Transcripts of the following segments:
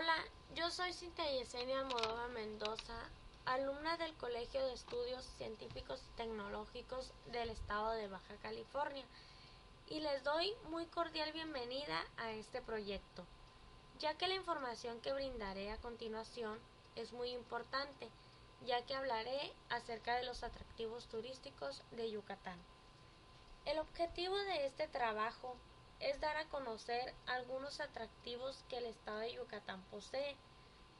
Hola, yo soy Cintia Yesenia Modova Mendoza, alumna del Colegio de Estudios Científicos y Tecnológicos del Estado de Baja California, y les doy muy cordial bienvenida a este proyecto, ya que la información que brindaré a continuación es muy importante, ya que hablaré acerca de los atractivos turísticos de Yucatán. El objetivo de este trabajo es dar a conocer algunos atractivos que el estado de Yucatán posee,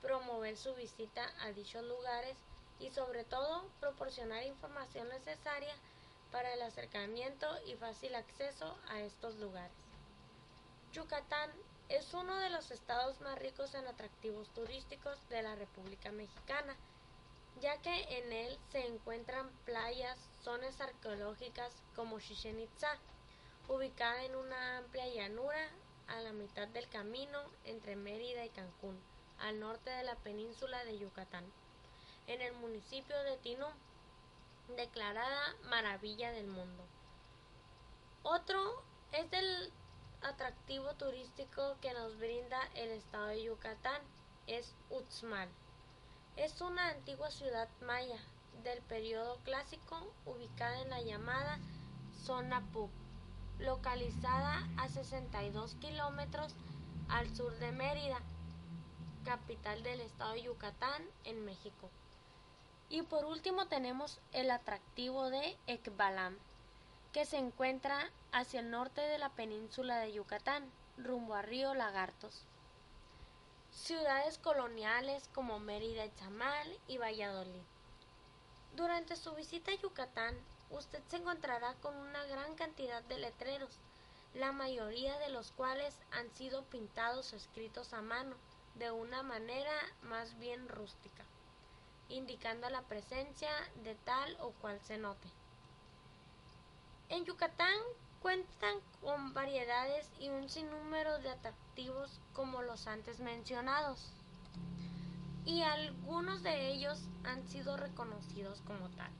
promover su visita a dichos lugares y sobre todo proporcionar información necesaria para el acercamiento y fácil acceso a estos lugares. Yucatán es uno de los estados más ricos en atractivos turísticos de la República Mexicana, ya que en él se encuentran playas, zonas arqueológicas como Chichen Itza, ubicada en una amplia llanura a la mitad del camino entre Mérida y Cancún, al norte de la península de Yucatán, en el municipio de Tinú, declarada Maravilla del Mundo. Otro es el atractivo turístico que nos brinda el estado de Yucatán, es Uxmal. Es una antigua ciudad maya del periodo clásico ubicada en la llamada zona Puc localizada a 62 kilómetros al sur de Mérida, capital del estado de Yucatán, en México. Y por último tenemos el atractivo de Ekbalam, que se encuentra hacia el norte de la península de Yucatán, rumbo a Río Lagartos. Ciudades coloniales como Mérida Chamal y Valladolid. Durante su visita a Yucatán, usted se encontrará con una gran cantidad de letreros, la mayoría de los cuales han sido pintados o escritos a mano, de una manera más bien rústica, indicando la presencia de tal o cual cenote. En Yucatán cuentan con variedades y un sinnúmero de atractivos como los antes mencionados, y algunos de ellos han sido reconocidos como tal.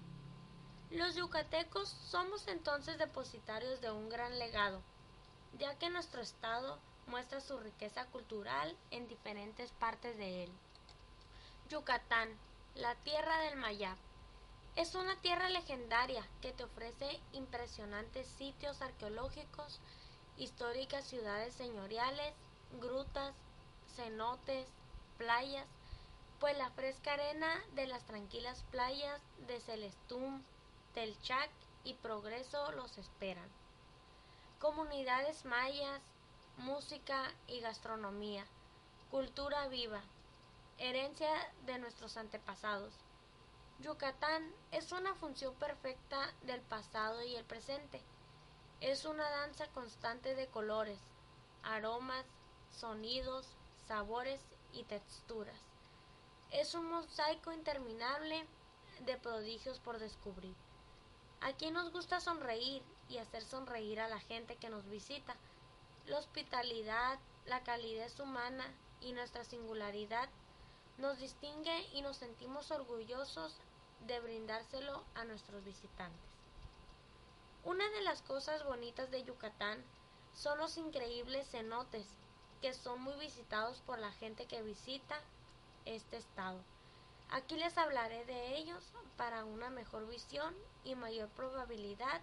Los yucatecos somos entonces depositarios de un gran legado, ya que nuestro estado muestra su riqueza cultural en diferentes partes de él. Yucatán, la tierra del Mayab, es una tierra legendaria que te ofrece impresionantes sitios arqueológicos, históricas ciudades señoriales, grutas, cenotes, playas, pues la fresca arena de las tranquilas playas de Celestún, Telchac y Progreso los esperan. Comunidades mayas, música y gastronomía, cultura viva, herencia de nuestros antepasados. Yucatán es una función perfecta del pasado y el presente. Es una danza constante de colores, aromas, sonidos, sabores y texturas. Es un mosaico interminable de prodigios por descubrir. A quien nos gusta sonreír y hacer sonreír a la gente que nos visita. La hospitalidad, la calidez humana y nuestra singularidad nos distingue y nos sentimos orgullosos de brindárselo a nuestros visitantes. Una de las cosas bonitas de Yucatán son los increíbles cenotes que son muy visitados por la gente que visita este estado. Aquí les hablaré de ellos para una mejor visión y mayor probabilidad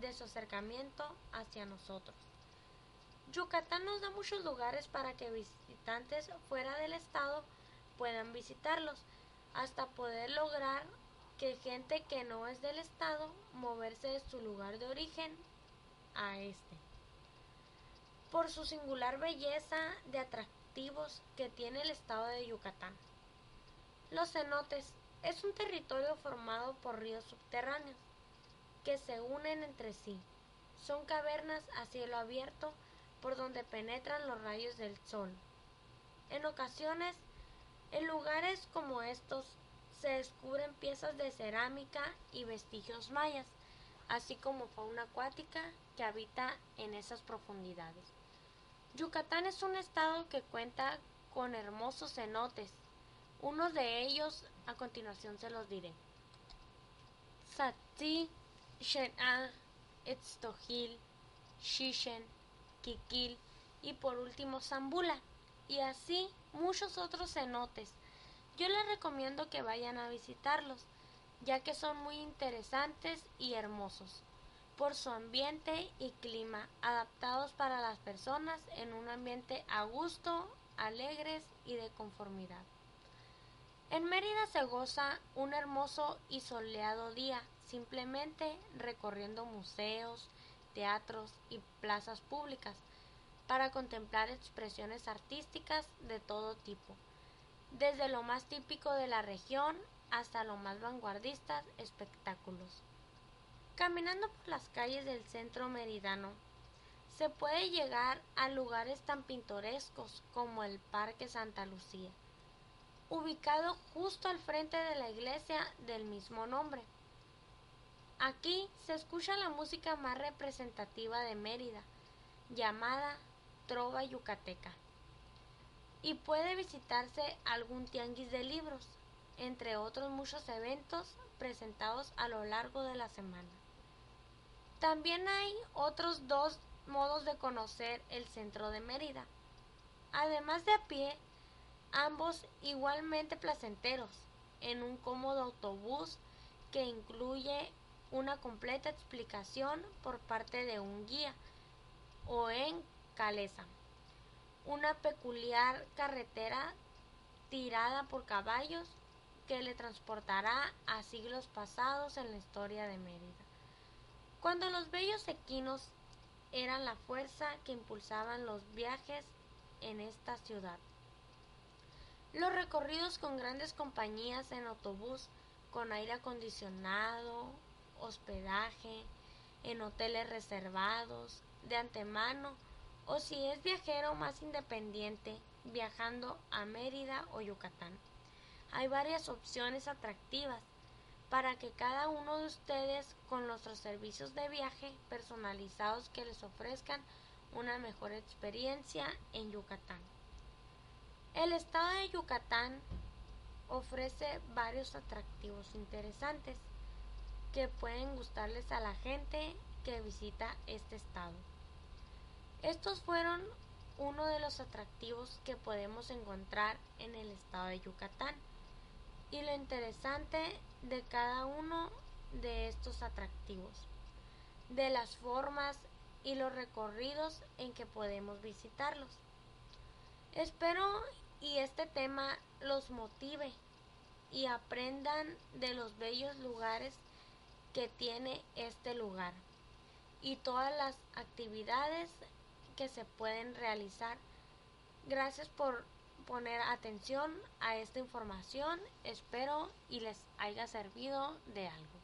de su acercamiento hacia nosotros. Yucatán nos da muchos lugares para que visitantes fuera del estado puedan visitarlos, hasta poder lograr que gente que no es del estado moverse de su lugar de origen a este. Por su singular belleza de atractivos que tiene el estado de Yucatán. Los cenotes es un territorio formado por ríos subterráneos que se unen entre sí. Son cavernas a cielo abierto por donde penetran los rayos del sol. En ocasiones, en lugares como estos, se descubren piezas de cerámica y vestigios mayas, así como fauna acuática que habita en esas profundidades. Yucatán es un estado que cuenta con hermosos cenotes, unos de ellos a continuación se los diré. Sati, Shen'a, Etztohil, Shishen, Kikil y por último Zambula. y así muchos otros cenotes. Yo les recomiendo que vayan a visitarlos, ya que son muy interesantes y hermosos por su ambiente y clima adaptados para las personas en un ambiente a gusto, alegres y de conformidad. En Mérida se goza un hermoso y soleado día, simplemente recorriendo museos, teatros y plazas públicas para contemplar expresiones artísticas de todo tipo, desde lo más típico de la región hasta lo más vanguardistas espectáculos. Caminando por las calles del centro meridano, se puede llegar a lugares tan pintorescos como el Parque Santa Lucía, ubicado justo al frente de la iglesia del mismo nombre. Aquí se escucha la música más representativa de Mérida, llamada trova yucateca, y puede visitarse algún tianguis de libros, entre otros muchos eventos presentados a lo largo de la semana. También hay otros dos modos de conocer el centro de Mérida. Además de a pie, ambos igualmente placenteros, en un cómodo autobús que incluye una completa explicación por parte de un guía o en Calesa, una peculiar carretera tirada por caballos que le transportará a siglos pasados en la historia de Mérida. Cuando los bellos equinos eran la fuerza que impulsaban los viajes en esta ciudad. Los recorridos con grandes compañías en autobús con aire acondicionado, hospedaje, en hoteles reservados, de antemano, o si es viajero más independiente, viajando a Mérida o Yucatán. Hay varias opciones atractivas para que cada uno de ustedes con nuestros servicios de viaje personalizados que les ofrezcan una mejor experiencia en Yucatán. El estado de Yucatán ofrece varios atractivos interesantes que pueden gustarles a la gente que visita este estado. Estos fueron uno de los atractivos que podemos encontrar en el estado de Yucatán y lo interesante de cada uno de estos atractivos, de las formas y los recorridos en que podemos visitarlos. Espero y este tema los motive y aprendan de los bellos lugares que tiene este lugar y todas las actividades que se pueden realizar. Gracias por poner atención a esta información. Espero y les haya servido de algo.